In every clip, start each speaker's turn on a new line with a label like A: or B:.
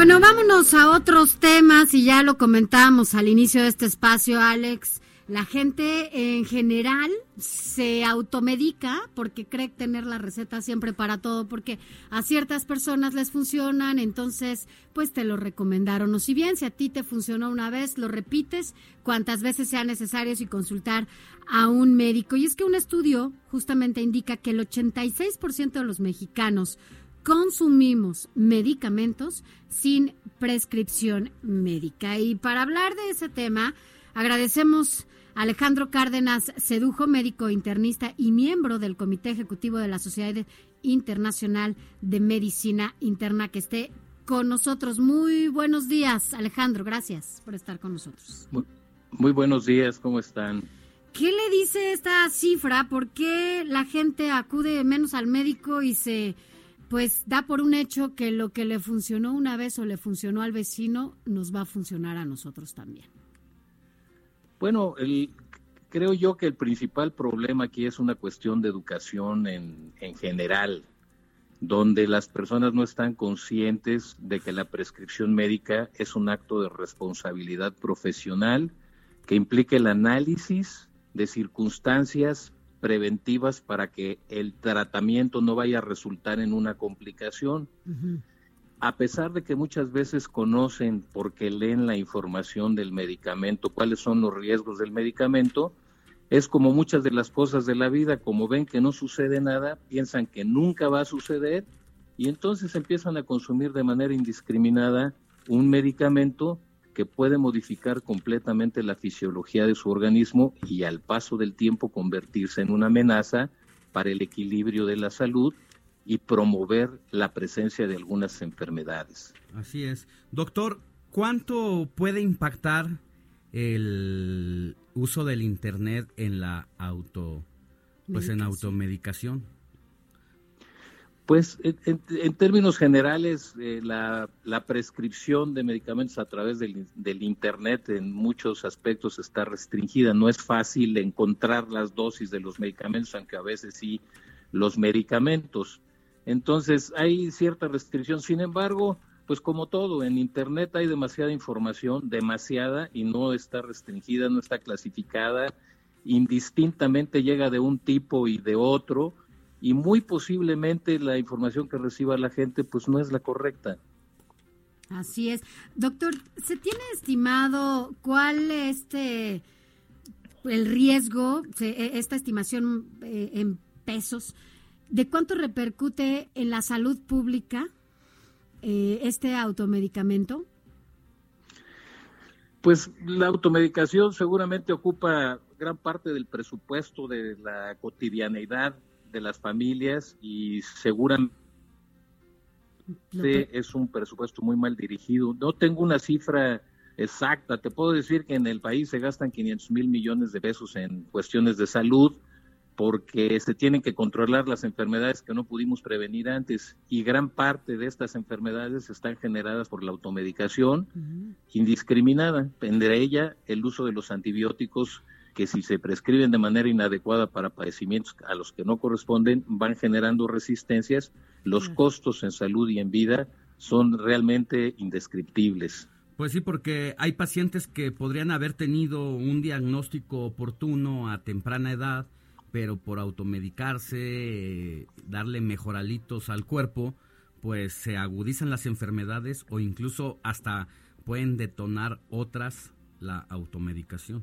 A: Bueno, vámonos a otros temas y ya lo comentamos al inicio de este espacio, Alex. La gente en general se automedica porque cree tener la receta siempre para todo, porque a ciertas personas les funcionan, entonces pues te lo recomendaron. O si bien si a ti te funcionó una vez, lo repites cuantas veces sea necesario y consultar a un médico. Y es que un estudio justamente indica que el 86% de los mexicanos consumimos medicamentos sin prescripción médica. Y para hablar de ese tema, agradecemos Alejandro Cárdenas Sedujo, médico internista y miembro del Comité Ejecutivo de la Sociedad Internacional de Medicina Interna, que esté con nosotros. Muy buenos días, Alejandro. Gracias por estar con nosotros.
B: Muy, buenos días, ¿cómo están?
A: ¿Qué le dice esta cifra? ¿Por qué la gente acude menos al médico y se pues da por un hecho que lo que le funcionó una vez o le funcionó al vecino nos va a funcionar a nosotros también?
B: Bueno, el, creo yo que el principal problema aquí es una cuestión de educación en, en general, donde las personas no están conscientes de que la prescripción médica es un acto de responsabilidad profesional que implica el análisis de circunstancias preventivas para que el tratamiento no vaya a resultar en una complicación. A pesar de que muchas veces conocen porque leen la información del medicamento, cuáles son los riesgos del medicamento, es como muchas de las cosas de la vida, como ven que no sucede nada, piensan que nunca va a suceder y entonces empiezan a consumir de manera indiscriminada un medicamento que puede modificar completamente la fisiología de su organismo y al paso del tiempo convertirse en una amenaza para el equilibrio de la salud y promover la presencia de algunas enfermedades.
C: Así es. Doctor, ¿cuánto puede impactar el uso del internet en la auto pues en automedicación?
B: Pues en, términos generales, eh, la, prescripción de medicamentos a través del, del, Internet en muchos aspectos está restringida. No es fácil encontrar las dosis de los medicamentos, aunque a veces sí los medicamentos. Entonces hay cierta restricción. Sin embargo, pues como todo, en Internet hay demasiada información, demasiada, y no está restringida, no está clasificada, indistintamente llega de un tipo y de otro, y muy posiblemente la información que reciba la gente pues no es la correcta.
A: Así es. Doctor, ¿se tiene estimado cuál este el riesgo, e, esta estimación eh, en pesos, ¿De cuánto repercute en la salud pública eh, este automedicamento?
B: Pues la automedicación seguramente ocupa gran parte del presupuesto de la cotidianeidad de las familias y seguramente es un presupuesto muy mal dirigido. No tengo una cifra exacta, te puedo decir que en el país se gastan 500 mil millones de pesos en cuestiones de salud, porque se tienen que controlar las enfermedades que no pudimos prevenir antes y gran parte de estas enfermedades están generadas por la automedicación indiscriminada, entre ella el uso de los antibióticos que si se prescriben de manera inadecuada para padecimientos a los que no corresponden van generando resistencias, los costos en salud y en vida son realmente indescriptibles.
C: Pues sí, porque hay pacientes que podrían haber tenido un diagnóstico oportuno a temprana edad, pero por automedicarse, darle mejoralitos al cuerpo, pues se agudizan las enfermedades o incluso hasta pueden detonar otras la automedicación.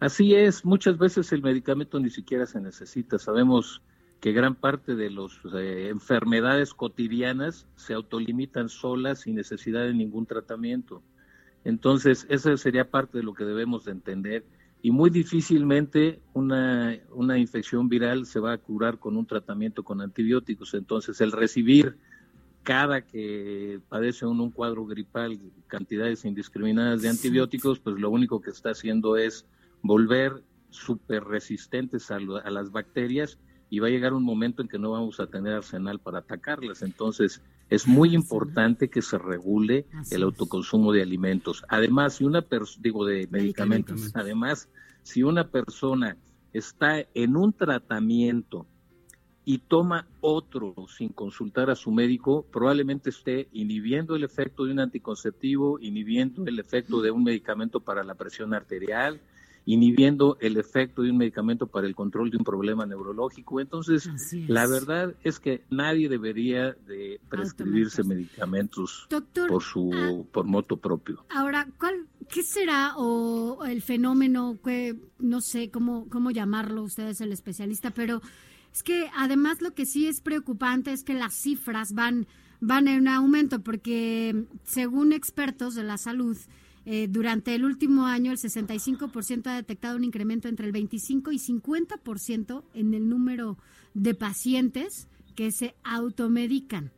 B: Así es, muchas veces el medicamento ni siquiera se necesita. Sabemos que gran parte de las eh, enfermedades cotidianas se autolimitan solas sin necesidad de ningún tratamiento. Entonces, esa sería parte de lo que debemos de entender y muy difícilmente una, una infección viral se va a curar con un tratamiento con antibióticos. Entonces, el recibir cada que padece uno un cuadro gripal cantidades indiscriminadas de antibióticos, pues lo único que está haciendo es volver súper resistentes a, a, las bacterias y va a llegar un momento en que no vamos a tener arsenal para atacarlas. Entonces, es muy importante que se regule el autoconsumo de alimentos. Además, si una digo, de medicamentos. Además, si una persona está en un tratamiento y toma otro sin consultar a su médico, probablemente esté inhibiendo el efecto de un anticonceptivo, inhibiendo el efecto de un medicamento para la presión arterial, inhibiendo el efecto de un medicamento para el control de un problema neurológico. Entonces, la verdad es que nadie debería de prescribirse medicamentos por su ah, por moto propio.
A: Ahora, ¿cuál qué será o el fenómeno que no sé cómo cómo llamarlo, usted es el especialista, pero es que además lo que sí es preocupante es que las cifras van van en aumento porque según expertos de la salud eh, durante el último año, el 65% ha detectado un incremento entre el 25 y 50% en el número de pacientes que se automedican.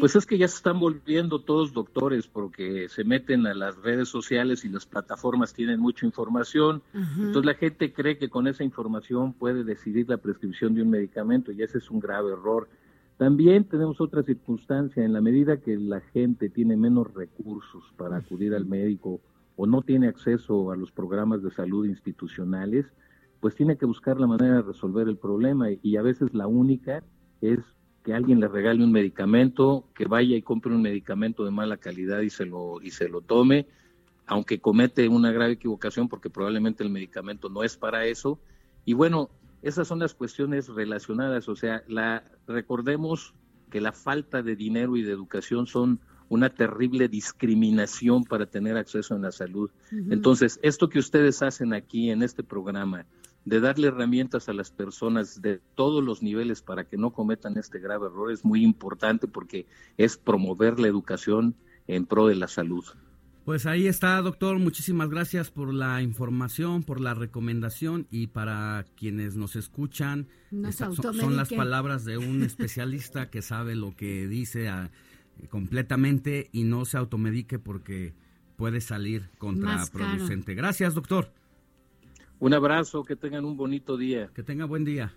B: Pues es que ya se están volviendo todos doctores porque se meten a las redes sociales y las plataformas tienen mucha información. Entonces la gente cree que con esa información puede decidir la prescripción de un medicamento y ese es un grave error. También tenemos otra circunstancia, en la medida que la gente tiene menos recursos para acudir al médico o no tiene acceso a los programas de salud institucionales, pues tiene que buscar la manera de resolver el problema y a veces la única es que alguien le regale un medicamento, que vaya y compre un medicamento de mala calidad y se lo y se lo tome, aunque comete una grave equivocación porque probablemente el medicamento no es para eso. Y bueno, esas son las cuestiones relacionadas, o sea, la recordemos que la falta de dinero y de educación son una terrible discriminación para tener acceso a la salud. Entonces, esto que ustedes hacen aquí en este programa, de darle herramientas a las personas de todos los niveles para que no cometan este grave error, es muy importante porque es promover la educación en pro de la salud.
C: Pues ahí está, doctor. Muchísimas gracias por la información, por la recomendación y para quienes nos escuchan, son, las palabras de un especialista que sabe lo que dice ah, completamente y no se automedique porque puede salir contraproducente. Gracias, doctor.
B: Un abrazo, que tengan un bonito día.
C: Que tenga buen día.